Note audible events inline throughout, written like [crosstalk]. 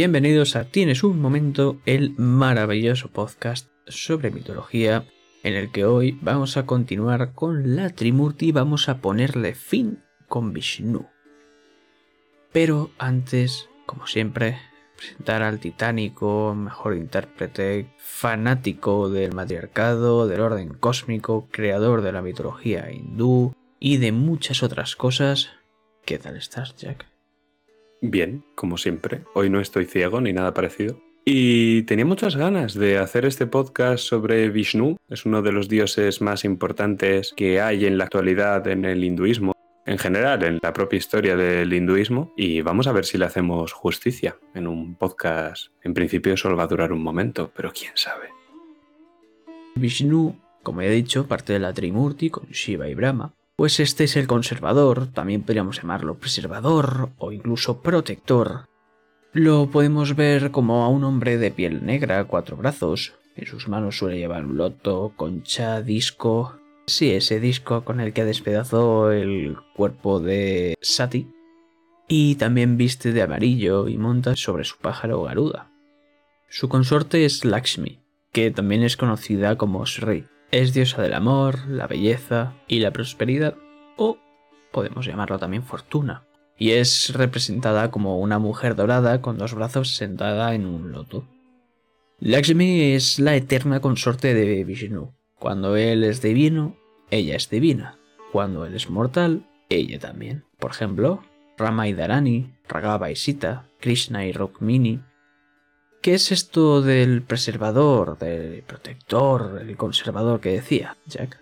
Bienvenidos a Tienes un momento, el maravilloso podcast sobre mitología, en el que hoy vamos a continuar con la Trimurti y vamos a ponerle fin con Vishnu. Pero antes, como siempre, presentar al titánico, mejor intérprete, fanático del matriarcado, del orden cósmico, creador de la mitología hindú y de muchas otras cosas. ¿Qué tal estás, Jack? Bien, como siempre. Hoy no estoy ciego ni nada parecido. Y tenía muchas ganas de hacer este podcast sobre Vishnu. Es uno de los dioses más importantes que hay en la actualidad en el hinduismo, en general en la propia historia del hinduismo. Y vamos a ver si le hacemos justicia en un podcast. En principio solo va a durar un momento, pero quién sabe. Vishnu, como he dicho, parte de la Trimurti con Shiva y Brahma pues este es el conservador, también podríamos llamarlo preservador o incluso protector. Lo podemos ver como a un hombre de piel negra, cuatro brazos, en sus manos suele llevar un loto, concha, disco. Sí, ese disco con el que despedazó el cuerpo de Sati. Y también viste de amarillo y monta sobre su pájaro Garuda. Su consorte es Lakshmi, que también es conocida como Sri. Es diosa del amor, la belleza y la prosperidad, o podemos llamarlo también fortuna. Y es representada como una mujer dorada con dos brazos sentada en un loto. Lakshmi es la eterna consorte de Vishnu. Cuando él es divino, ella es divina. Cuando él es mortal, ella también. Por ejemplo, Rama y Dharani, Ragava y Sita, Krishna y Rukmini, ¿Qué es esto del preservador, del protector, el conservador que decía, Jack?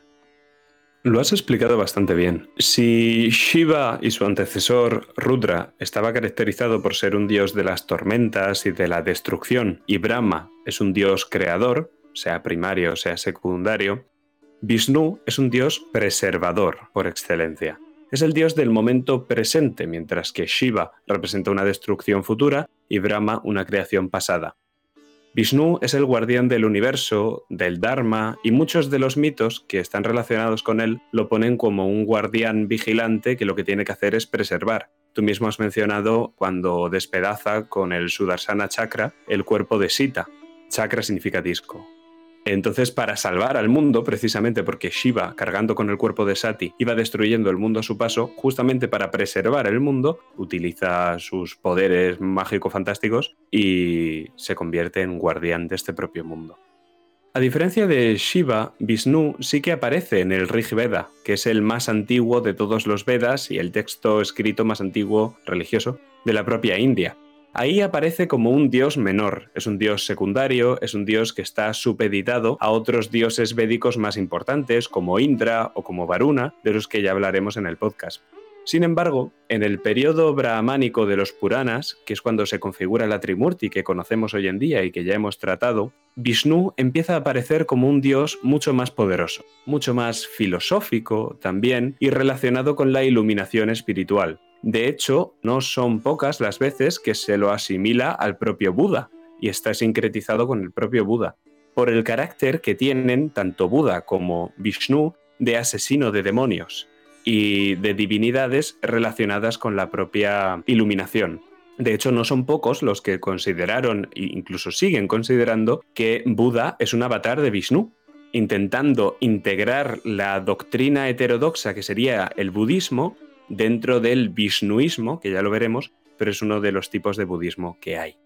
Lo has explicado bastante bien. Si Shiva y su antecesor Rudra estaba caracterizado por ser un dios de las tormentas y de la destrucción, y Brahma es un dios creador, sea primario, sea secundario, Vishnu es un dios preservador por excelencia. Es el dios del momento presente, mientras que Shiva representa una destrucción futura y Brahma una creación pasada. Vishnu es el guardián del universo, del Dharma, y muchos de los mitos que están relacionados con él lo ponen como un guardián vigilante que lo que tiene que hacer es preservar. Tú mismo has mencionado cuando despedaza con el Sudarsana Chakra el cuerpo de Sita. Chakra significa disco. Entonces, para salvar al mundo, precisamente porque Shiva, cargando con el cuerpo de Sati, iba destruyendo el mundo a su paso, justamente para preservar el mundo, utiliza sus poderes mágico-fantásticos y se convierte en guardián de este propio mundo. A diferencia de Shiva, Vishnu sí que aparece en el Rig Veda, que es el más antiguo de todos los Vedas y el texto escrito más antiguo religioso de la propia India. Ahí aparece como un dios menor, es un dios secundario, es un dios que está supeditado a otros dioses védicos más importantes como Indra o como Varuna, de los que ya hablaremos en el podcast. Sin embargo, en el periodo brahmánico de los Puranas, que es cuando se configura la Trimurti que conocemos hoy en día y que ya hemos tratado, Vishnu empieza a aparecer como un dios mucho más poderoso, mucho más filosófico también y relacionado con la iluminación espiritual. De hecho, no son pocas las veces que se lo asimila al propio Buda y está sincretizado con el propio Buda, por el carácter que tienen tanto Buda como Vishnu de asesino de demonios y de divinidades relacionadas con la propia iluminación. De hecho, no son pocos los que consideraron, e incluso siguen considerando, que Buda es un avatar de Vishnu, intentando integrar la doctrina heterodoxa que sería el budismo dentro del Vishnuismo, que ya lo veremos, pero es uno de los tipos de budismo que hay.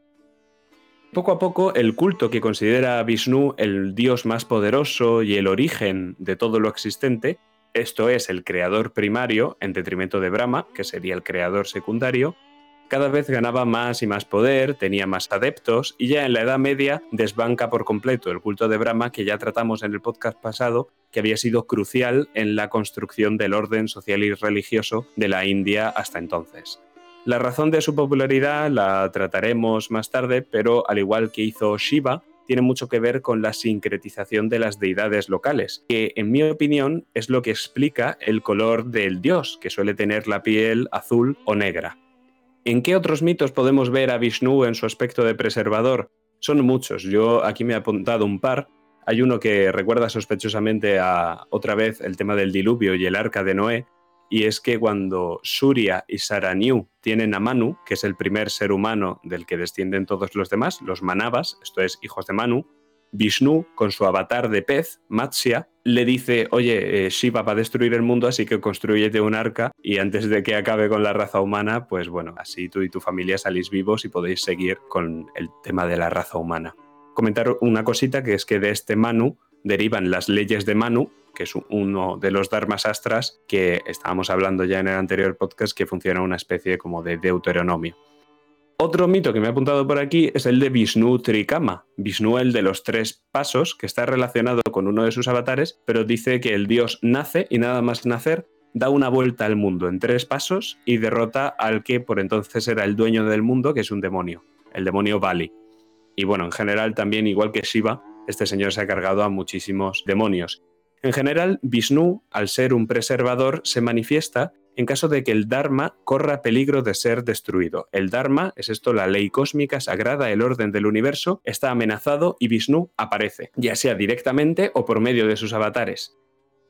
Poco a poco, el culto que considera a Vishnu el dios más poderoso y el origen de todo lo existente, esto es el creador primario en detrimento de Brahma, que sería el creador secundario, cada vez ganaba más y más poder, tenía más adeptos y ya en la Edad Media desbanca por completo el culto de Brahma que ya tratamos en el podcast pasado, que había sido crucial en la construcción del orden social y religioso de la India hasta entonces. La razón de su popularidad la trataremos más tarde, pero al igual que hizo Shiva, tiene mucho que ver con la sincretización de las deidades locales, que en mi opinión es lo que explica el color del dios, que suele tener la piel azul o negra. ¿En qué otros mitos podemos ver a Vishnu en su aspecto de preservador? Son muchos, yo aquí me he apuntado un par. Hay uno que recuerda sospechosamente a otra vez el tema del diluvio y el arca de Noé, y es que cuando Surya y Saranyu tienen a Manu, que es el primer ser humano del que descienden todos los demás, los Manavas, esto es hijos de Manu, Vishnu, con su avatar de pez, Matsya, le dice, oye, eh, Shiva va a destruir el mundo, así que construyete un arca y antes de que acabe con la raza humana, pues bueno, así tú y tu familia salís vivos y podéis seguir con el tema de la raza humana. Comentar una cosita que es que de este Manu derivan las leyes de Manu, que es uno de los Dharmas astras que estábamos hablando ya en el anterior podcast, que funciona una especie como de deuteronomio. Otro mito que me ha apuntado por aquí es el de Vishnu Trikama, Vishnu el de los tres pasos, que está relacionado con uno de sus avatares, pero dice que el dios nace y nada más nacer da una vuelta al mundo en tres pasos y derrota al que por entonces era el dueño del mundo, que es un demonio, el demonio Bali. Y bueno, en general también, igual que Shiva, este señor se ha cargado a muchísimos demonios. En general, Vishnu, al ser un preservador, se manifiesta en caso de que el Dharma corra peligro de ser destruido. El Dharma, es esto la ley cósmica sagrada, el orden del universo, está amenazado y Vishnu aparece, ya sea directamente o por medio de sus avatares.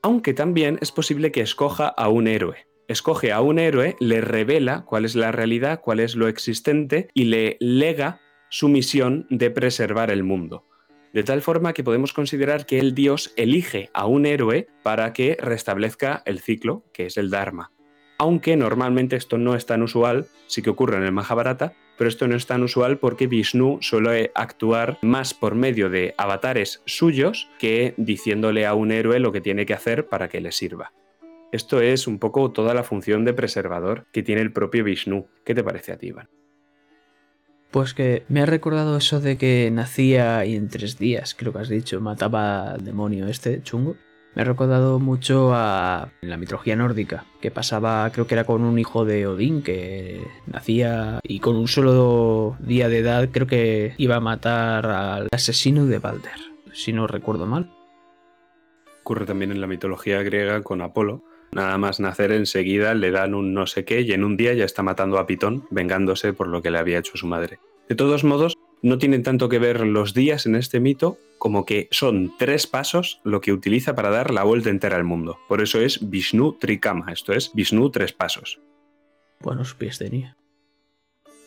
Aunque también es posible que escoja a un héroe. Escoge a un héroe, le revela cuál es la realidad, cuál es lo existente y le lega su misión de preservar el mundo de tal forma que podemos considerar que el dios elige a un héroe para que restablezca el ciclo, que es el Dharma. Aunque normalmente esto no es tan usual, sí que ocurre en el Mahabharata, pero esto no es tan usual porque Vishnu suele actuar más por medio de avatares suyos que diciéndole a un héroe lo que tiene que hacer para que le sirva. Esto es un poco toda la función de preservador que tiene el propio Vishnu. ¿Qué te parece a? Pues que me ha recordado eso de que nacía y en tres días, creo que has dicho, mataba al demonio este chungo. Me ha recordado mucho a la mitología nórdica, que pasaba, creo que era con un hijo de Odín que nacía y con un solo día de edad creo que iba a matar al asesino de Balder, si no recuerdo mal. Ocurre también en la mitología griega con Apolo. Nada más nacer enseguida le dan un no sé qué y en un día ya está matando a Pitón, vengándose por lo que le había hecho su madre. De todos modos, no tienen tanto que ver los días en este mito como que son tres pasos lo que utiliza para dar la vuelta entera al mundo. Por eso es Vishnu Trikama, esto es Vishnu tres pasos. Buenos pies tenía.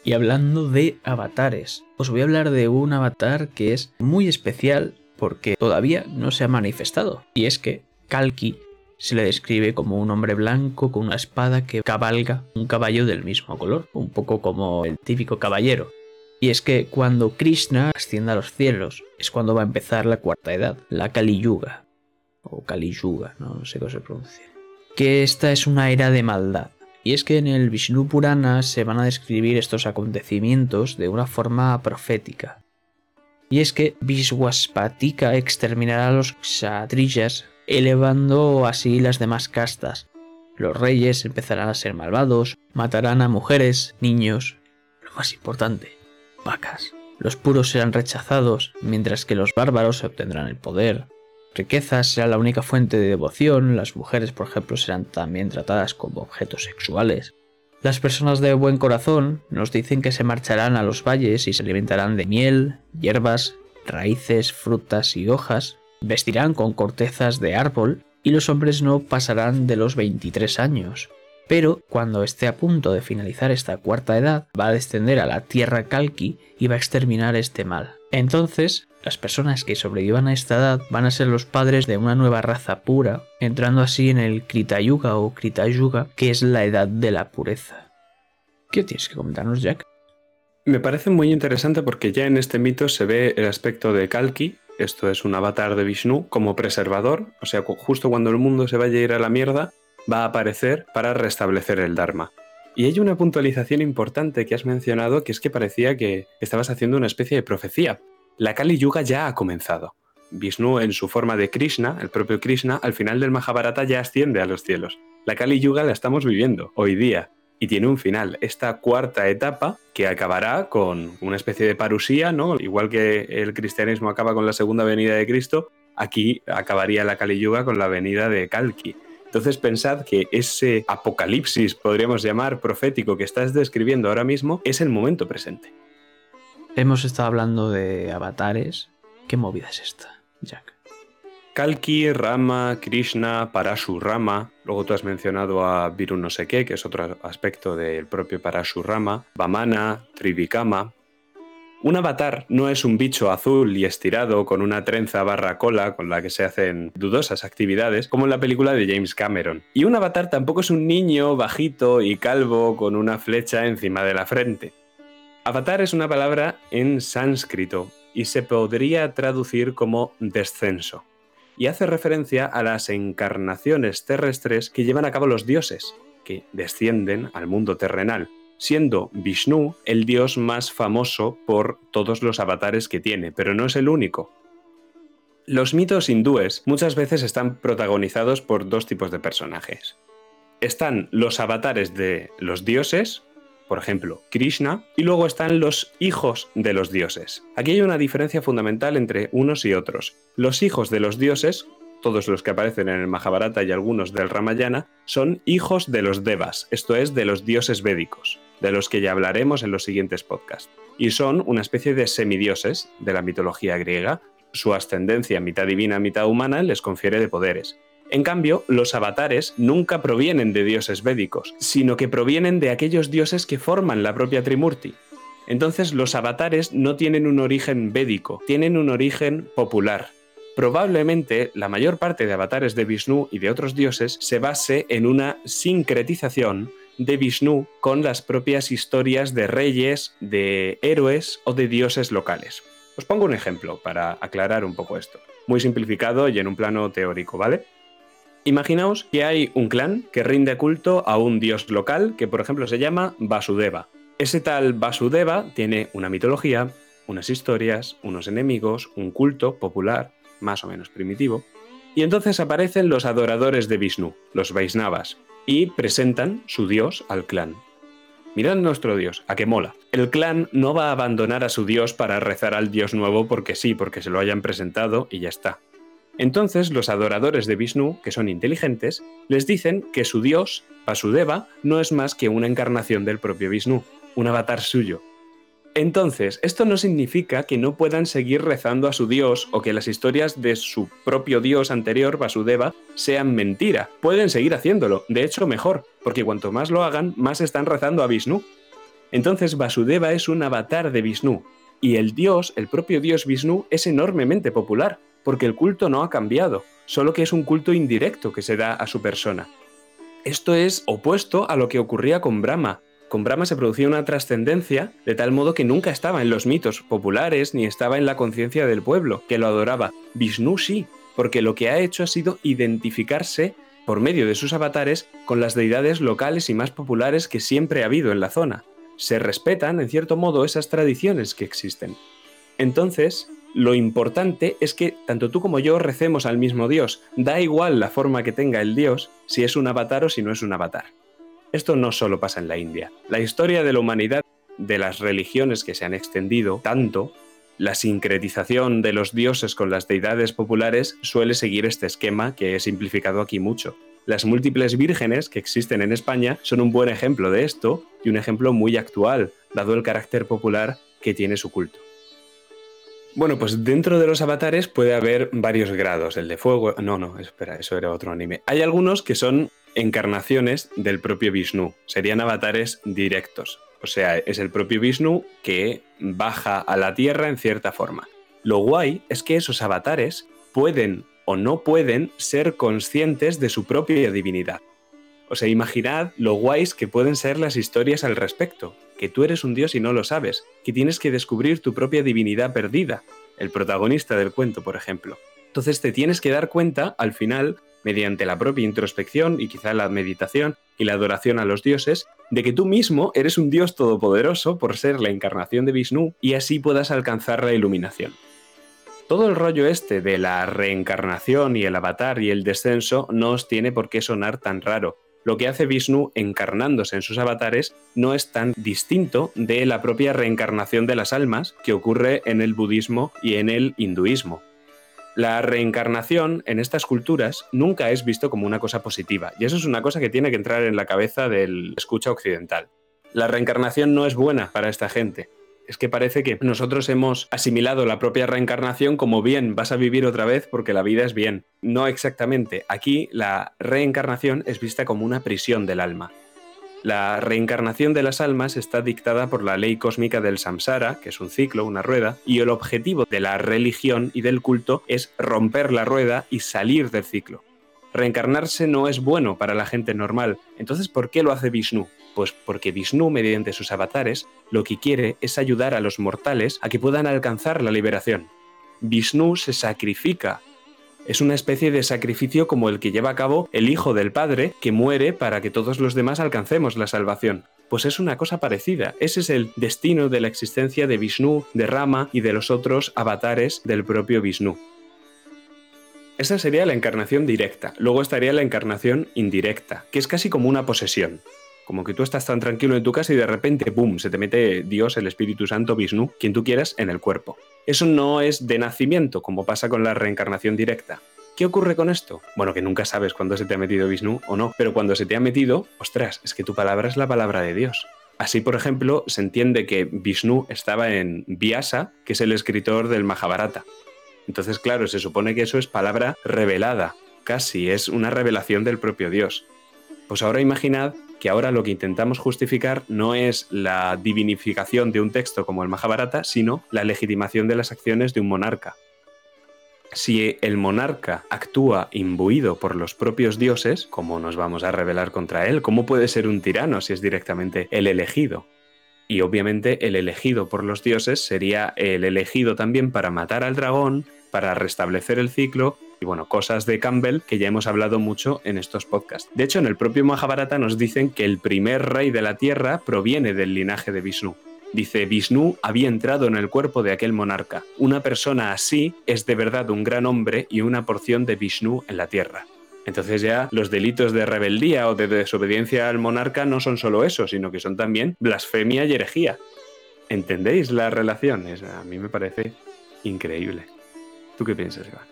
Y hablando de avatares, os voy a hablar de un avatar que es muy especial porque todavía no se ha manifestado. Y es que Kalki se le describe como un hombre blanco con una espada que cabalga un caballo del mismo color, un poco como el típico caballero. Y es que cuando Krishna asciende a los cielos es cuando va a empezar la cuarta edad, la Kali Yuga, o Kali Yuga, no sé cómo se pronuncia. Que esta es una era de maldad. Y es que en el Vishnu Purana se van a describir estos acontecimientos de una forma profética. Y es que Vishwaspatika exterminará a los kshatriyas, elevando así las demás castas. Los reyes empezarán a ser malvados, matarán a mujeres, niños, lo más importante, vacas. Los puros serán rechazados, mientras que los bárbaros obtendrán el poder. Riquezas será la única fuente de devoción, las mujeres, por ejemplo, serán también tratadas como objetos sexuales. Las personas de buen corazón nos dicen que se marcharán a los valles y se alimentarán de miel, hierbas, raíces, frutas y hojas, vestirán con cortezas de árbol y los hombres no pasarán de los 23 años pero cuando esté a punto de finalizar esta cuarta edad, va a descender a la tierra Kalki y va a exterminar este mal. Entonces, las personas que sobrevivan a esta edad van a ser los padres de una nueva raza pura, entrando así en el Krita Yuga o Krita Yuga, que es la edad de la pureza. ¿Qué tienes que comentarnos, Jack? Me parece muy interesante porque ya en este mito se ve el aspecto de Kalki, esto es un avatar de Vishnu, como preservador, o sea, justo cuando el mundo se vaya a ir a la mierda, va a aparecer para restablecer el Dharma. Y hay una puntualización importante que has mencionado, que es que parecía que estabas haciendo una especie de profecía. La Kali Yuga ya ha comenzado. Vishnu, en su forma de Krishna, el propio Krishna, al final del Mahabharata ya asciende a los cielos. La Kali Yuga la estamos viviendo hoy día y tiene un final, esta cuarta etapa que acabará con una especie de parusía, ¿no? Igual que el cristianismo acaba con la segunda venida de Cristo, aquí acabaría la Kali Yuga con la venida de Kalki. Entonces pensad que ese apocalipsis, podríamos llamar profético, que estás describiendo ahora mismo, es el momento presente. Hemos estado hablando de avatares. ¿Qué movida es esta, Jack? Kalki, Rama, Krishna, Parashurama. Luego tú has mencionado a Viru no sé qué, que es otro aspecto del propio Parashurama. Vamana, Trivikama. Un avatar no es un bicho azul y estirado con una trenza barra cola con la que se hacen dudosas actividades, como en la película de James Cameron. Y un avatar tampoco es un niño bajito y calvo con una flecha encima de la frente. Avatar es una palabra en sánscrito y se podría traducir como descenso. Y hace referencia a las encarnaciones terrestres que llevan a cabo los dioses, que descienden al mundo terrenal, siendo Vishnu el dios más famoso por todos los avatares que tiene, pero no es el único. Los mitos hindúes muchas veces están protagonizados por dos tipos de personajes. Están los avatares de los dioses, por ejemplo, Krishna, y luego están los hijos de los dioses. Aquí hay una diferencia fundamental entre unos y otros. Los hijos de los dioses, todos los que aparecen en el Mahabharata y algunos del Ramayana, son hijos de los devas, esto es, de los dioses védicos de los que ya hablaremos en los siguientes podcasts. Y son una especie de semidioses de la mitología griega. Su ascendencia mitad divina, mitad humana les confiere de poderes. En cambio, los avatares nunca provienen de dioses védicos, sino que provienen de aquellos dioses que forman la propia Trimurti. Entonces los avatares no tienen un origen védico, tienen un origen popular. Probablemente la mayor parte de avatares de Vishnu y de otros dioses se base en una sincretización de Vishnu con las propias historias de reyes, de héroes o de dioses locales. Os pongo un ejemplo para aclarar un poco esto, muy simplificado y en un plano teórico, ¿vale? Imaginaos que hay un clan que rinde culto a un dios local que por ejemplo se llama Vasudeva. Ese tal Vasudeva tiene una mitología, unas historias, unos enemigos, un culto popular, más o menos primitivo, y entonces aparecen los adoradores de Vishnu, los Vaisnavas, y presentan su dios al clan. Mirad nuestro dios, a qué mola. El clan no va a abandonar a su dios para rezar al dios nuevo porque sí, porque se lo hayan presentado y ya está. Entonces los adoradores de Vishnu, que son inteligentes, les dicen que su dios, Vasudeva, no es más que una encarnación del propio Vishnu, un avatar suyo, entonces, esto no significa que no puedan seguir rezando a su dios o que las historias de su propio dios anterior, Vasudeva, sean mentira. Pueden seguir haciéndolo, de hecho mejor, porque cuanto más lo hagan, más están rezando a Vishnu. Entonces, Vasudeva es un avatar de Vishnu, y el dios, el propio dios Vishnu, es enormemente popular, porque el culto no ha cambiado, solo que es un culto indirecto que se da a su persona. Esto es opuesto a lo que ocurría con Brahma, con Brahma se producía una trascendencia de tal modo que nunca estaba en los mitos populares ni estaba en la conciencia del pueblo que lo adoraba. Vishnu sí, porque lo que ha hecho ha sido identificarse por medio de sus avatares con las deidades locales y más populares que siempre ha habido en la zona. Se respetan, en cierto modo, esas tradiciones que existen. Entonces, lo importante es que tanto tú como yo recemos al mismo Dios. Da igual la forma que tenga el Dios, si es un avatar o si no es un avatar. Esto no solo pasa en la India. La historia de la humanidad, de las religiones que se han extendido tanto, la sincretización de los dioses con las deidades populares suele seguir este esquema que he simplificado aquí mucho. Las múltiples vírgenes que existen en España son un buen ejemplo de esto y un ejemplo muy actual, dado el carácter popular que tiene su culto. Bueno, pues dentro de los avatares puede haber varios grados. El de fuego. No, no, espera, eso era otro anime. Hay algunos que son encarnaciones del propio Vishnu, serían avatares directos. O sea, es el propio Vishnu que baja a la Tierra en cierta forma. Lo guay es que esos avatares pueden o no pueden ser conscientes de su propia divinidad. O sea, imaginad lo guays que pueden ser las historias al respecto, que tú eres un dios y no lo sabes, que tienes que descubrir tu propia divinidad perdida, el protagonista del cuento, por ejemplo. Entonces te tienes que dar cuenta al final mediante la propia introspección y quizá la meditación y la adoración a los dioses, de que tú mismo eres un dios todopoderoso por ser la encarnación de Vishnu y así puedas alcanzar la iluminación. Todo el rollo este de la reencarnación y el avatar y el descenso no os tiene por qué sonar tan raro. Lo que hace Vishnu encarnándose en sus avatares no es tan distinto de la propia reencarnación de las almas que ocurre en el budismo y en el hinduismo. La reencarnación en estas culturas nunca es visto como una cosa positiva, y eso es una cosa que tiene que entrar en la cabeza del escucha occidental. La reencarnación no es buena para esta gente. Es que parece que nosotros hemos asimilado la propia reencarnación como bien, vas a vivir otra vez porque la vida es bien. No exactamente. Aquí la reencarnación es vista como una prisión del alma. La reencarnación de las almas está dictada por la ley cósmica del samsara, que es un ciclo, una rueda, y el objetivo de la religión y del culto es romper la rueda y salir del ciclo. Reencarnarse no es bueno para la gente normal, entonces ¿por qué lo hace Vishnu? Pues porque Vishnu, mediante sus avatares, lo que quiere es ayudar a los mortales a que puedan alcanzar la liberación. Vishnu se sacrifica es una especie de sacrificio como el que lleva a cabo el Hijo del Padre, que muere para que todos los demás alcancemos la salvación. Pues es una cosa parecida. Ese es el destino de la existencia de Vishnu, de Rama y de los otros avatares del propio Vishnu. Esa sería la encarnación directa. Luego estaría la encarnación indirecta, que es casi como una posesión. Como que tú estás tan tranquilo en tu casa y de repente, ¡pum!, se te mete Dios, el Espíritu Santo, Vishnu, quien tú quieras, en el cuerpo. Eso no es de nacimiento, como pasa con la reencarnación directa. ¿Qué ocurre con esto? Bueno, que nunca sabes cuándo se te ha metido Vishnu o no, pero cuando se te ha metido, ostras, es que tu palabra es la palabra de Dios. Así, por ejemplo, se entiende que Vishnu estaba en Vyasa, que es el escritor del Mahabharata. Entonces, claro, se supone que eso es palabra revelada, casi es una revelación del propio Dios. Pues ahora imaginad que ahora lo que intentamos justificar no es la divinificación de un texto como el Mahabharata, sino la legitimación de las acciones de un monarca. Si el monarca actúa imbuido por los propios dioses, ¿cómo nos vamos a rebelar contra él? ¿Cómo puede ser un tirano si es directamente el elegido? Y obviamente el elegido por los dioses sería el elegido también para matar al dragón, para restablecer el ciclo y bueno, cosas de Campbell que ya hemos hablado mucho en estos podcasts. De hecho, en el propio Mahabharata nos dicen que el primer rey de la tierra proviene del linaje de Vishnu. Dice, Vishnu había entrado en el cuerpo de aquel monarca. Una persona así es de verdad un gran hombre y una porción de Vishnu en la tierra. Entonces ya los delitos de rebeldía o de desobediencia al monarca no son solo eso, sino que son también blasfemia y herejía. ¿Entendéis la relación? a mí me parece increíble. ¿Tú qué piensas, Iván?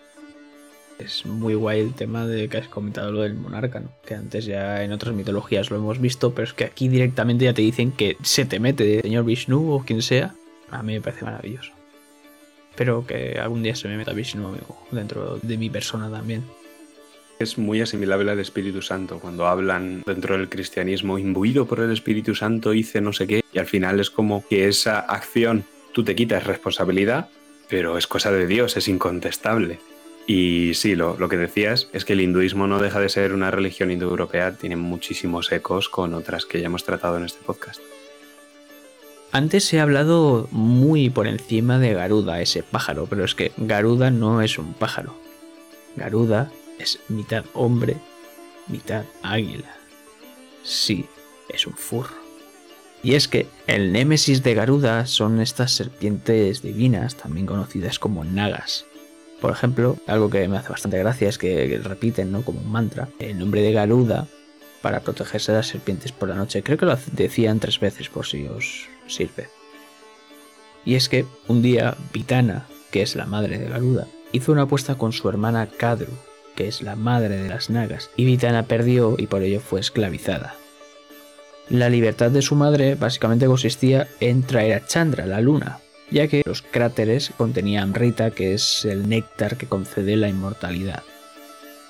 Es muy guay el tema de que has comentado lo del monarca, ¿no? Que antes ya en otras mitologías lo hemos visto, pero es que aquí directamente ya te dicen que se te mete, señor Vishnu o quien sea. A mí me parece maravilloso. Pero que algún día se me meta Vishnu amigo, dentro de mi persona también. Es muy asimilable al Espíritu Santo, cuando hablan dentro del cristianismo, imbuido por el Espíritu Santo, hice no sé qué, y al final es como que esa acción tú te quitas responsabilidad, pero es cosa de Dios, es incontestable. Y sí, lo, que decías es que el hinduismo no deja de ser una religión indoeuropea, tiene muchísimos ecos con otras que ya hemos tratado en este podcast. Antes he hablado muy por encima de Garuda, ese pájaro, pero es que Garuda no es un pájaro. Garuda es mitad hombre, mitad águila. Sí, es un furro. Y es que el némesis de Garuda son estas serpientes divinas, también conocidas como nagas. Por ejemplo, algo que me hace bastante gracia es que repiten, ¿no? Como un mantra, el nombre de Garuda para protegerse de las serpientes por la noche. Creo que lo decían tres veces por si os sirve. Y es que un día Vitana, que es la madre de Garuda, hizo una apuesta con su hermana Kadru, que es la madre de las nagas, y Vitana perdió y por ello fue esclavizada. La libertad de su madre básicamente consistía en traer a Chandra, la luna, ya que los cráteres contenían Rita, que es el néctar que concede la inmortalidad.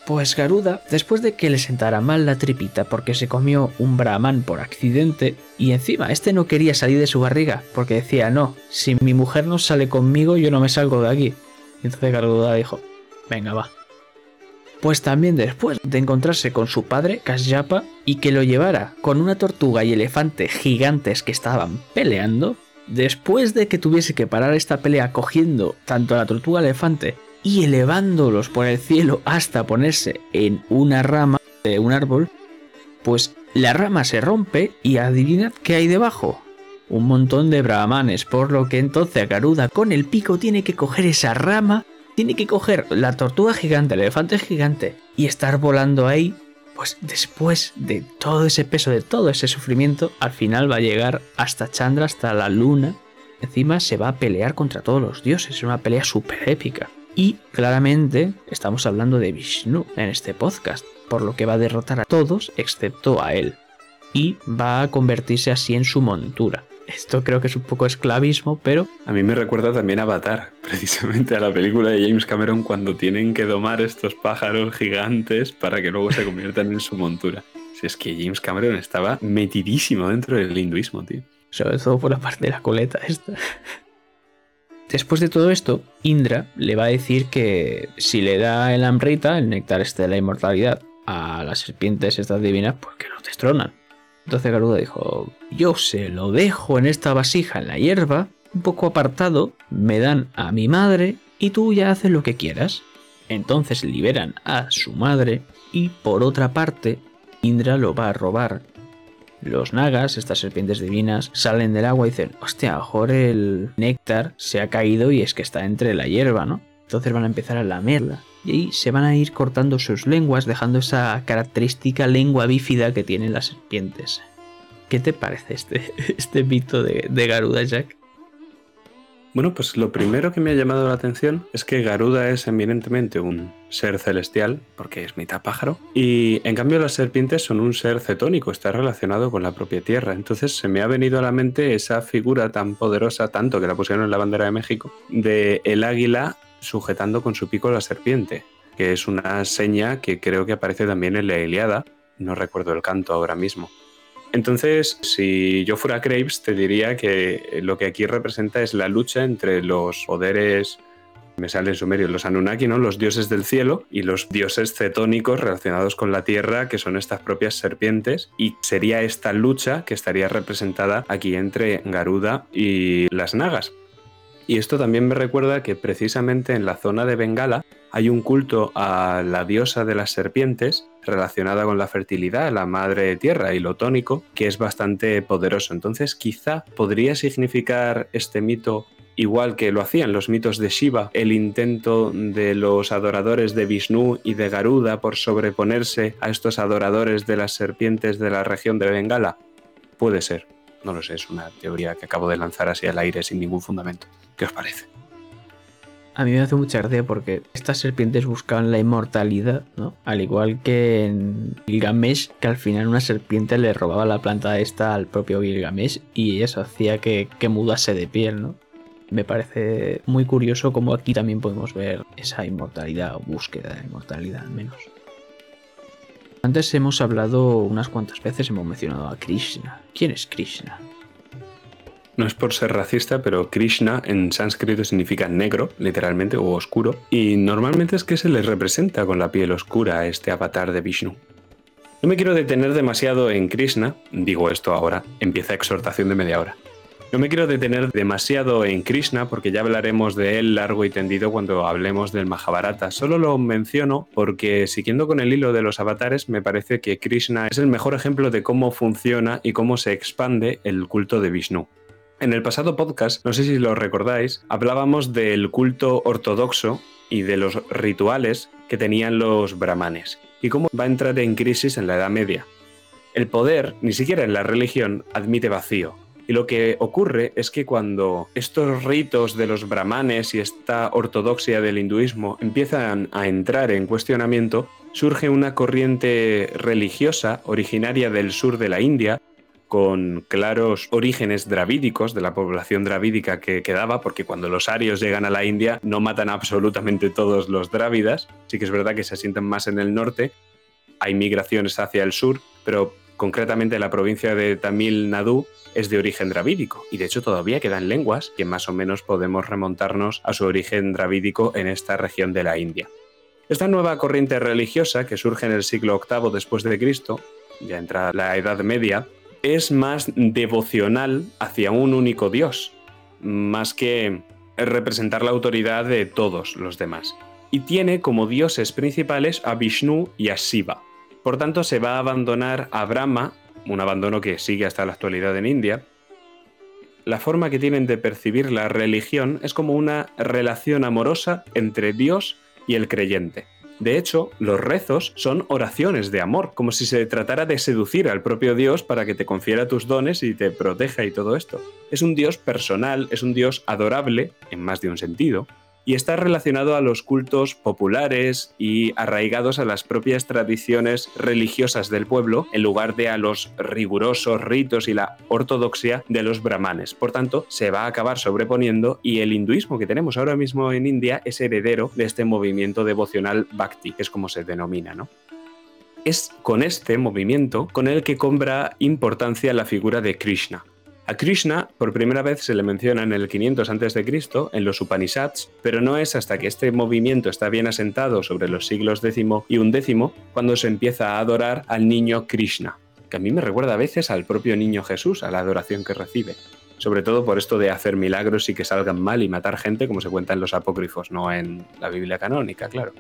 Pues Garuda, después de que le sentara mal la tripita porque se comió un brahman por accidente, y encima este no quería salir de su barriga, porque decía, no, si mi mujer no sale conmigo yo no me salgo de aquí. Y entonces Garuda dijo, venga va. Pues también después de encontrarse con su padre, Kashyapa, y que lo llevara con una tortuga y elefante gigantes que estaban peleando, después de que tuviese que parar esta pelea cogiendo tanto a la tortuga elefante y elevándolos por el cielo hasta ponerse en una rama de un árbol, pues la rama se rompe y adivinad qué hay debajo. Un montón de brahmanes, por lo que entonces Garuda con el pico tiene que coger esa rama, tiene que coger la tortuga gigante, el elefante gigante y estar volando ahí pues después de todo ese peso, de todo ese sufrimiento, al final va a llegar hasta Chandra, hasta la luna. Encima se va a pelear contra todos los dioses, es una pelea súper épica. Y claramente estamos hablando de Vishnu en este podcast, por lo que va a derrotar a todos excepto a él. Y va a convertirse así en su montura. Esto creo que es un poco esclavismo, pero... A mí me recuerda también a Avatar, [laughs] precisamente a la película de James Cameron cuando tienen que domar estos pájaros gigantes para que luego se conviertan en su montura. Si es que James Cameron estaba metidísimo dentro del hinduismo, tío. Sobre todo por la parte de la coleta esta. Después de todo esto, Indra le va a decir que si le da el Amrita, el néctar este de la inmortalidad, a las serpientes estas divinas, pues que no destronan. Entonces Garuda dijo, yo se lo dejo en esta vasija en la hierba, un poco apartado, me dan a mi madre y tú ya haces lo que quieras. Entonces liberan a su madre y por otra parte, Indra lo va a robar. Los nagas, estas serpientes divinas, salen del agua y dicen, hostia, a mejor el néctar se ha caído y es que está entre la hierba, ¿no? Entonces van a empezar a lamerla y ahí se van a ir cortando sus lenguas, dejando esa característica lengua bífida que tienen las serpientes. ¿Qué te parece este, [laughs] este mito de, de Garuda, Jack? Bueno, pues lo primero que me ha llamado la atención es que Garuda es eminentemente un ser celestial, porque es mitad pájaro, y en cambio las serpientes son un ser cetónico, está relacionado con la propia tierra. Entonces se me ha venido a la mente esa figura tan poderosa, tanto que la pusieron en la bandera de México, de el águila sujetando con su pico la serpiente, que es una seña que creo que aparece también en la Iliada, no recuerdo el canto ahora mismo. Entonces, si yo fuera Graves, te diría que lo que aquí representa es la lucha entre los poderes, me sale en sumerio, los Anunnaki, ¿no? los dioses del cielo, y los dioses cetónicos relacionados con la tierra, que son estas propias serpientes, y sería esta lucha que estaría representada aquí entre Garuda y las Nagas. Y esto también me recuerda que precisamente en la zona de Bengala hay un culto a la diosa de las serpientes relacionada con la fertilidad, la madre tierra y lo tónico, que es bastante poderoso. Entonces quizá podría significar este mito igual que lo hacían los mitos de Shiva, el intento de los adoradores de Vishnu y de Garuda por sobreponerse a estos adoradores de las serpientes de la región de Bengala. Puede ser. No lo sé, es una teoría que acabo de lanzar así al aire sin ningún fundamento. ¿Qué os parece? A mí me hace mucha gracia porque estas serpientes buscaban la inmortalidad, ¿no? Al igual que en Gilgamesh, que al final una serpiente le robaba la planta esta al propio Gilgamesh y eso hacía que, que mudase de piel, ¿no? Me parece muy curioso como aquí también podemos ver esa inmortalidad o búsqueda de inmortalidad al menos. Antes hemos hablado unas cuantas veces, hemos mencionado a Krishna. ¿Quién es Krishna? No es por ser racista, pero Krishna en sánscrito significa negro, literalmente, o oscuro, y normalmente es que se le representa con la piel oscura a este avatar de Vishnu. No me quiero detener demasiado en Krishna, digo esto ahora, empieza exhortación de media hora. No me quiero detener demasiado en Krishna porque ya hablaremos de él largo y tendido cuando hablemos del Mahabharata. Solo lo menciono porque siguiendo con el hilo de los avatares me parece que Krishna es el mejor ejemplo de cómo funciona y cómo se expande el culto de Vishnu. En el pasado podcast, no sé si lo recordáis, hablábamos del culto ortodoxo y de los rituales que tenían los brahmanes y cómo va a entrar en crisis en la Edad Media. El poder, ni siquiera en la religión, admite vacío, y lo que ocurre es que cuando estos ritos de los brahmanes y esta ortodoxia del hinduismo empiezan a entrar en cuestionamiento, surge una corriente religiosa originaria del sur de la India, con claros orígenes dravídicos de la población dravídica que quedaba, porque cuando los arios llegan a la India no matan absolutamente todos los drávidas, sí que es verdad que se asientan más en el norte, hay migraciones hacia el sur, pero concretamente la provincia de Tamil Nadu es de origen dravídico. Y de hecho todavía quedan lenguas que más o menos podemos remontarnos a su origen dravídico en esta región de la India. Esta nueva corriente religiosa que surge en el siglo VIII después de Cristo, ya entra la Edad Media, es más devocional hacia un único dios, más que representar la autoridad de todos los demás. Y tiene como dioses principales a Vishnu y a Shiva. Por tanto, se va a abandonar a Brahma un abandono que sigue hasta la actualidad en India, la forma que tienen de percibir la religión es como una relación amorosa entre Dios y el creyente. De hecho, los rezos son oraciones de amor, como si se tratara de seducir al propio Dios para que te confiera tus dones y te proteja y todo esto. Es un Dios personal, es un Dios adorable, en más de un sentido, y está relacionado a los cultos populares y arraigados a las propias tradiciones religiosas del pueblo en lugar de a los rigurosos ritos y la ortodoxia de los brahmanes. Por tanto, se va a acabar sobreponiendo y el hinduismo que tenemos ahora mismo en India es heredero de este movimiento devocional bhakti, que es como se denomina, ¿no? Es con este movimiento con el que cobra importancia la figura de Krishna. A Krishna por primera vez se le menciona en el 500 a.C. en los Upanishads, pero no es hasta que este movimiento está bien asentado sobre los siglos X y XI cuando se empieza a adorar al niño Krishna, que a mí me recuerda a veces al propio niño Jesús, a la adoración que recibe. Sobre todo por esto de hacer milagros y que salgan mal y matar gente, como se cuenta en los apócrifos, no en la Biblia canónica, claro.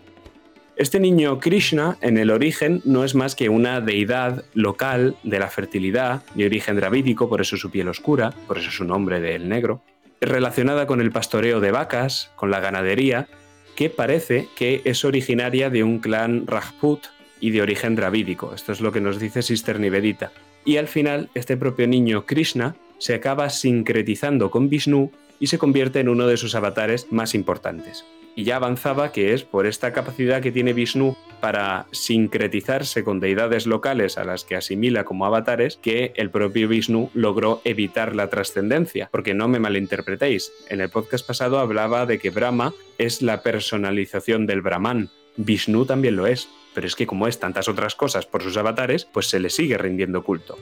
Este niño Krishna en el origen no es más que una deidad local de la fertilidad, de origen dravídico, por eso su piel oscura, por eso su nombre del negro, relacionada con el pastoreo de vacas, con la ganadería, que parece que es originaria de un clan Rajput y de origen dravídico. Esto es lo que nos dice Sister Nivedita. Y al final, este propio niño Krishna se acaba sincretizando con Vishnu y se convierte en uno de sus avatares más importantes y ya avanzaba que es por esta capacidad que tiene Vishnu para sincretizarse con deidades locales a las que asimila como avatares que el propio Vishnu logró evitar la trascendencia. Porque no me malinterpretéis, en el podcast pasado hablaba de que Brahma es la personalización del Brahman. Vishnu también lo es, pero es que como es tantas otras cosas por sus avatares, pues se le sigue rindiendo culto.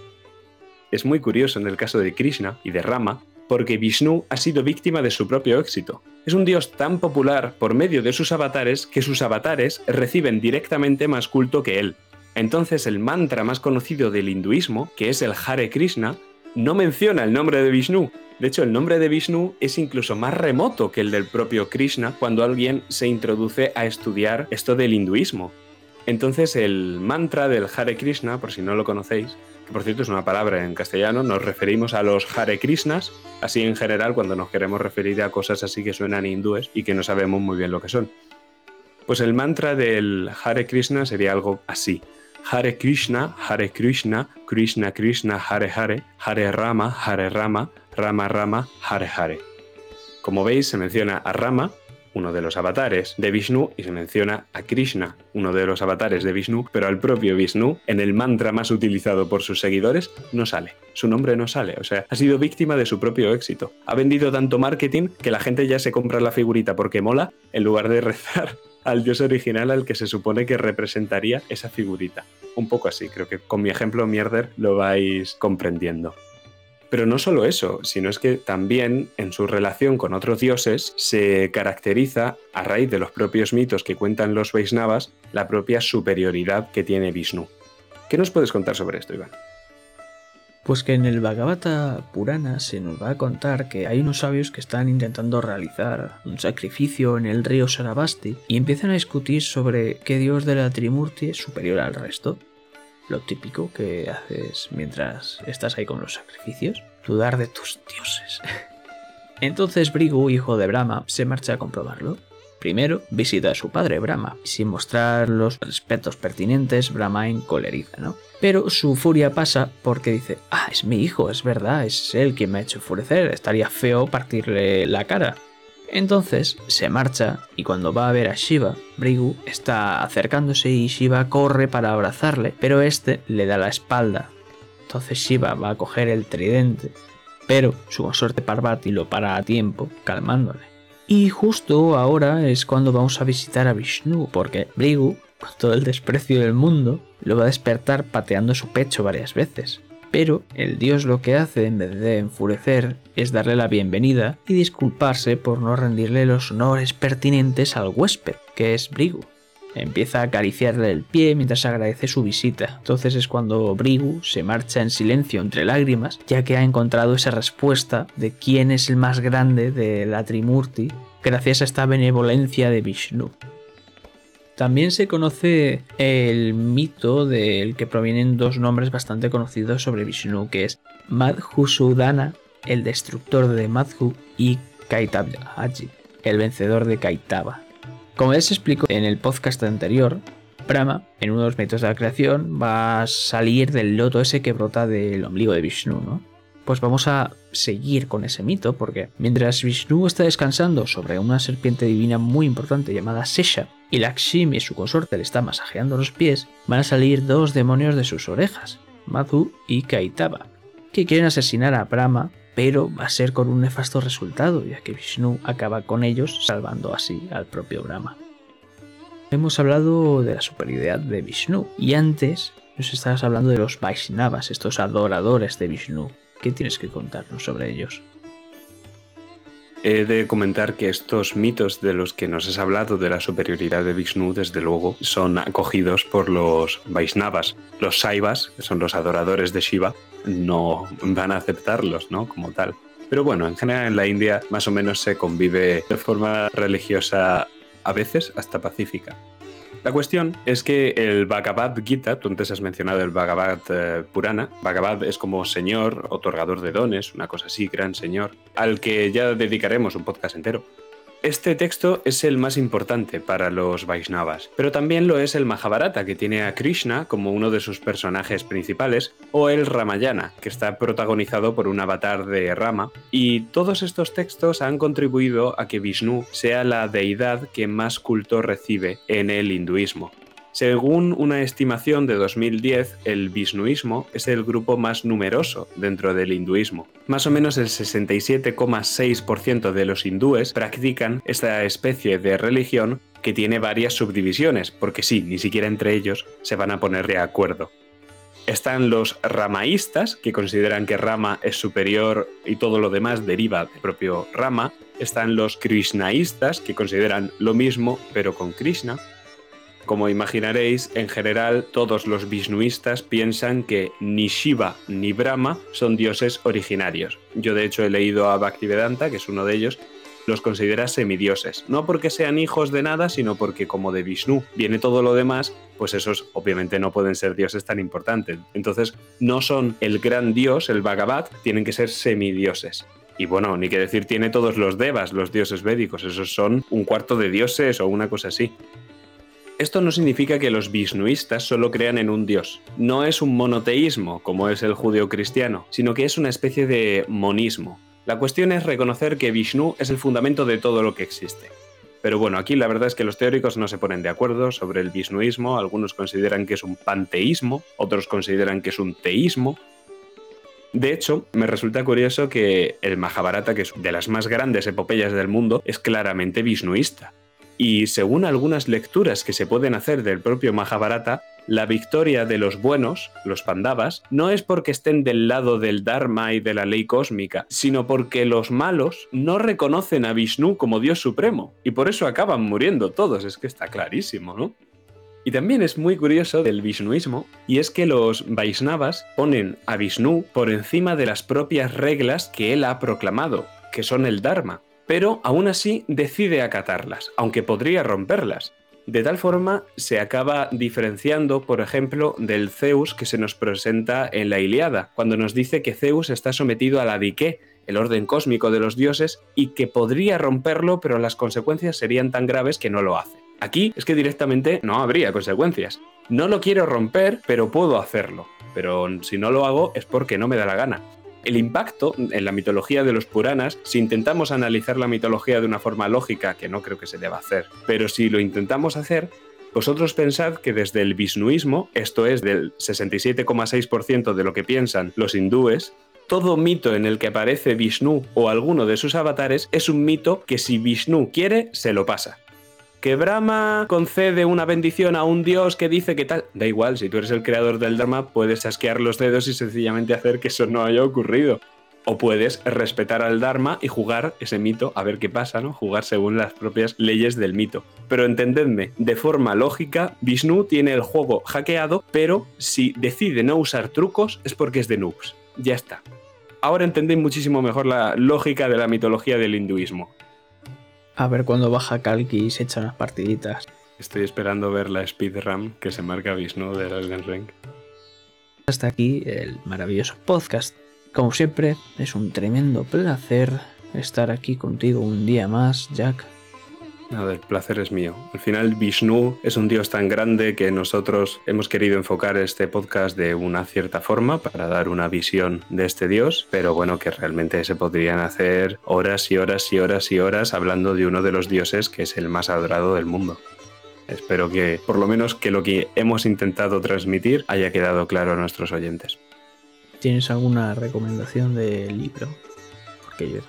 Es muy curioso en el caso de Krishna y de Rama, porque Vishnu ha sido víctima de su propio éxito. Es un dios tan popular por medio de sus avatares que sus avatares reciben directamente más culto que él. Entonces el mantra más conocido del hinduismo, que es el Hare Krishna, no menciona el nombre de Vishnu. De hecho, el nombre de Vishnu es incluso más remoto que el del propio Krishna cuando alguien se introduce a estudiar esto del hinduismo. Entonces el mantra del Hare Krishna, por si no lo conocéis, que por cierto es una palabra en castellano, nos referimos a los Hare Krishnas, así en general cuando nos queremos referir a cosas así que suenan hindúes y que no sabemos muy bien lo que son. Pues el mantra del Hare Krishna sería algo así. Hare Krishna, Hare Krishna, Krishna Krishna, Hare Hare, Hare Rama, Hare Rama, Rama Rama, Hare Hare. Como veis, se menciona a Rama, uno de los avatares de Vishnu, y se menciona a Krishna, uno de los avatares de Vishnu, pero al propio Vishnu, en el mantra más utilizado por sus seguidores, no sale. Su nombre no sale, o sea, ha sido víctima de su propio éxito. Ha vendido tanto marketing que la gente ya se compra la figurita porque mola, en lugar de rezar [laughs] al dios original al que se supone que representaría esa figurita. Un poco así, creo que con mi ejemplo mierder lo vais comprendiendo. Pero no solo eso, sino es que también en su relación con otros dioses se caracteriza, a raíz de los propios mitos que cuentan los Vaisnavas, la propia superioridad que tiene Vishnu. ¿Qué nos puedes contar sobre esto, Iván? Pues que en el Bhagavata Purana se nos va a contar que hay unos sabios que están intentando realizar un sacrificio en el río Sarabasti y empiezan a discutir sobre qué dios de la Trimurti es superior al resto lo típico que haces mientras estás ahí con los sacrificios, dudar de tus dioses. [laughs] Entonces Brigu, hijo de Brahma, se marcha a comprobarlo. Primero visita a su padre Brahma, sin mostrar los respetos pertinentes, Brahma encoleriza, ¿no? Pero su furia pasa porque dice, ah, es mi hijo, es verdad, es él quien me ha hecho enfurecer, estaría feo partirle la cara. Entonces se marcha y cuando va a ver a Shiva, Brigu está acercándose y Shiva corre para abrazarle, pero este le da la espalda. Entonces Shiva va a coger el tridente, pero su consorte Parvati lo para a tiempo, calmándole. Y justo ahora es cuando vamos a visitar a Vishnu, porque Brigu, con todo el desprecio del mundo, lo va a despertar pateando su pecho varias veces. Pero el dios lo que hace, en vez de enfurecer, es darle la bienvenida y disculparse por no rendirle los honores pertinentes al huésped, que es Brigu. Empieza a acariciarle el pie mientras agradece su visita. Entonces es cuando Brigu se marcha en silencio entre lágrimas, ya que ha encontrado esa respuesta de quién es el más grande de la Trimurti, gracias a esta benevolencia de Vishnu. También se conoce el mito del que provienen dos nombres bastante conocidos sobre Vishnu, que es Madhusudana, el destructor de Madhu, y Kaitavaji, el vencedor de Kaitava. Como ya se explicó en el podcast anterior, Brahma, en uno de los mitos de la creación, va a salir del loto ese que brota del ombligo de Vishnu, ¿no? Pues vamos a seguir con ese mito, porque mientras Vishnu está descansando sobre una serpiente divina muy importante llamada Sesha, y Lakshmi, su consorte, le está masajeando los pies, van a salir dos demonios de sus orejas, Madhu y Kaitaba, que quieren asesinar a Brahma, pero va a ser con un nefasto resultado, ya que Vishnu acaba con ellos, salvando así al propio Brahma. Hemos hablado de la superioridad de Vishnu, y antes nos estabas hablando de los Vaishnavas, estos adoradores de Vishnu. ¿Qué tienes que contarnos sobre ellos? He de comentar que estos mitos de los que nos has hablado de la superioridad de Vishnu, desde luego, son acogidos por los Vaishnavas. Los Saivas, que son los adoradores de Shiva, no van a aceptarlos, ¿no? Como tal. Pero bueno, en general en la India más o menos se convive de forma religiosa, a veces hasta pacífica. La cuestión es que el Bhagavad Gita, tú antes has mencionado el Bhagavad eh, Purana, Bhagavad es como señor, otorgador de dones, una cosa así, gran señor, al que ya dedicaremos un podcast entero. Este texto es el más importante para los Vaishnavas, pero también lo es el Mahabharata, que tiene a Krishna como uno de sus personajes principales, o el Ramayana, que está protagonizado por un avatar de Rama, y todos estos textos han contribuido a que Vishnu sea la deidad que más culto recibe en el hinduismo. Según una estimación de 2010, el Vishnuismo es el grupo más numeroso dentro del hinduismo. Más o menos el 67,6% de los hindúes practican esta especie de religión que tiene varias subdivisiones, porque sí, ni siquiera entre ellos se van a poner de acuerdo. Están los ramaístas, que consideran que Rama es superior y todo lo demás deriva del propio Rama. Están los krishnaístas, que consideran lo mismo pero con Krishna. Como imaginaréis, en general todos los vishnuistas piensan que ni Shiva ni Brahma son dioses originarios. Yo de hecho he leído a Bhaktivedanta, que es uno de ellos, los considera semidioses. No porque sean hijos de nada, sino porque como de Vishnu viene todo lo demás, pues esos obviamente no pueden ser dioses tan importantes. Entonces no son el gran dios, el Bhagavad, tienen que ser semidioses. Y bueno, ni que decir tiene todos los devas, los dioses védicos, esos son un cuarto de dioses o una cosa así. Esto no significa que los vishnuistas solo crean en un dios. No es un monoteísmo, como es el judío cristiano, sino que es una especie de monismo. La cuestión es reconocer que Vishnu es el fundamento de todo lo que existe. Pero bueno, aquí la verdad es que los teóricos no se ponen de acuerdo sobre el vishnuismo, algunos consideran que es un panteísmo, otros consideran que es un teísmo. De hecho, me resulta curioso que el Mahabharata, que es de las más grandes epopeyas del mundo, es claramente vishnuista. Y según algunas lecturas que se pueden hacer del propio Mahabharata, la victoria de los buenos, los Pandavas, no es porque estén del lado del Dharma y de la ley cósmica, sino porque los malos no reconocen a Vishnu como Dios supremo, y por eso acaban muriendo todos, es que está clarísimo, ¿no? Y también es muy curioso del Vishnuismo, y es que los Vaisnavas ponen a Vishnu por encima de las propias reglas que él ha proclamado, que son el Dharma pero aún así decide acatarlas, aunque podría romperlas. De tal forma se acaba diferenciando, por ejemplo, del Zeus que se nos presenta en la Iliada, cuando nos dice que Zeus está sometido a la dique, el orden cósmico de los dioses, y que podría romperlo, pero las consecuencias serían tan graves que no lo hace. Aquí es que directamente no habría consecuencias. No lo quiero romper, pero puedo hacerlo. Pero si no lo hago es porque no me da la gana. El impacto en la mitología de los Puranas, si intentamos analizar la mitología de una forma lógica, que no creo que se deba hacer, pero si lo intentamos hacer, vosotros pensad que desde el Vishnuismo, esto es del 67,6% de lo que piensan los hindúes, todo mito en el que aparece Vishnu o alguno de sus avatares es un mito que si Vishnu quiere, se lo pasa que Brahma concede una bendición a un dios que dice que tal. Da igual, si tú eres el creador del Dharma, puedes asquear los dedos y sencillamente hacer que eso no haya ocurrido. O puedes respetar al Dharma y jugar ese mito a ver qué pasa, ¿no? Jugar según las propias leyes del mito. Pero entendedme, de forma lógica, Vishnu tiene el juego hackeado, pero si decide no usar trucos es porque es de noobs. Ya está. Ahora entendéis muchísimo mejor la lógica de la mitología del hinduismo. A ver cuando baja Kalki y se echa unas partiditas. Estoy esperando ver la speedrun que se marca Vishnu de Elden Ring. Hasta aquí el maravilloso podcast. Como siempre, es un tremendo placer estar aquí contigo un día más, Jack. A ver, el placer es mío. Al final, Vishnu es un dios tan grande que nosotros hemos querido enfocar este podcast de una cierta forma para dar una visión de este dios, pero bueno, que realmente se podrían hacer horas y horas y horas y horas hablando de uno de los dioses que es el más adorado del mundo. Espero que, por lo menos, que lo que hemos intentado transmitir haya quedado claro a nuestros oyentes. ¿Tienes alguna recomendación de libro? Porque yo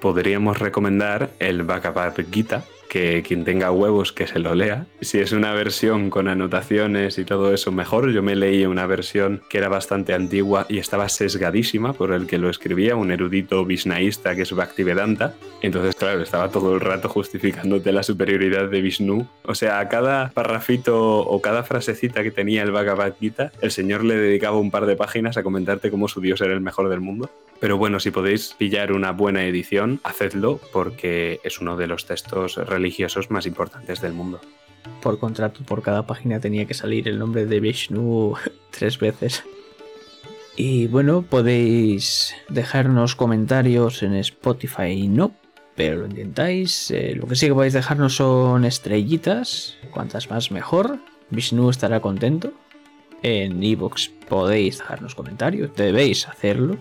podríamos recomendar el Bhagavad Gita, que quien tenga huevos que se lo lea. Si es una versión con anotaciones y todo eso, mejor. Yo me leí una versión que era bastante antigua y estaba sesgadísima por el que lo escribía, un erudito visnaísta que es Bhaktivedanta. Entonces, claro, estaba todo el rato justificándote la superioridad de Vishnu. O sea, a cada parrafito o cada frasecita que tenía el Bhagavad Gita, el señor le dedicaba un par de páginas a comentarte cómo su dios era el mejor del mundo. Pero bueno, si podéis pillar una buena edición, hacedlo porque es uno de los textos religiosos más importantes del mundo. Por contrato, por cada página tenía que salir el nombre de Vishnu [laughs] tres veces. Y bueno, podéis dejarnos comentarios en Spotify, no, pero lo intentáis. Eh, lo que sí que podéis dejarnos son estrellitas, cuantas más mejor. Vishnu estará contento. En Evox podéis dejarnos comentarios, debéis hacerlo.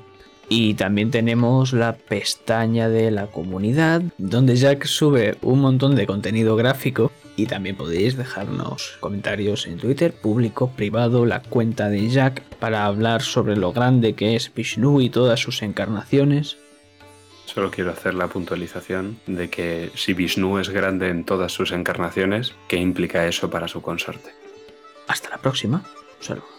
Y también tenemos la pestaña de la comunidad, donde Jack sube un montón de contenido gráfico. Y también podéis dejarnos comentarios en Twitter, público, privado, la cuenta de Jack, para hablar sobre lo grande que es Vishnu y todas sus encarnaciones. Solo quiero hacer la puntualización de que si Vishnu es grande en todas sus encarnaciones, ¿qué implica eso para su consorte? Hasta la próxima. Saludos.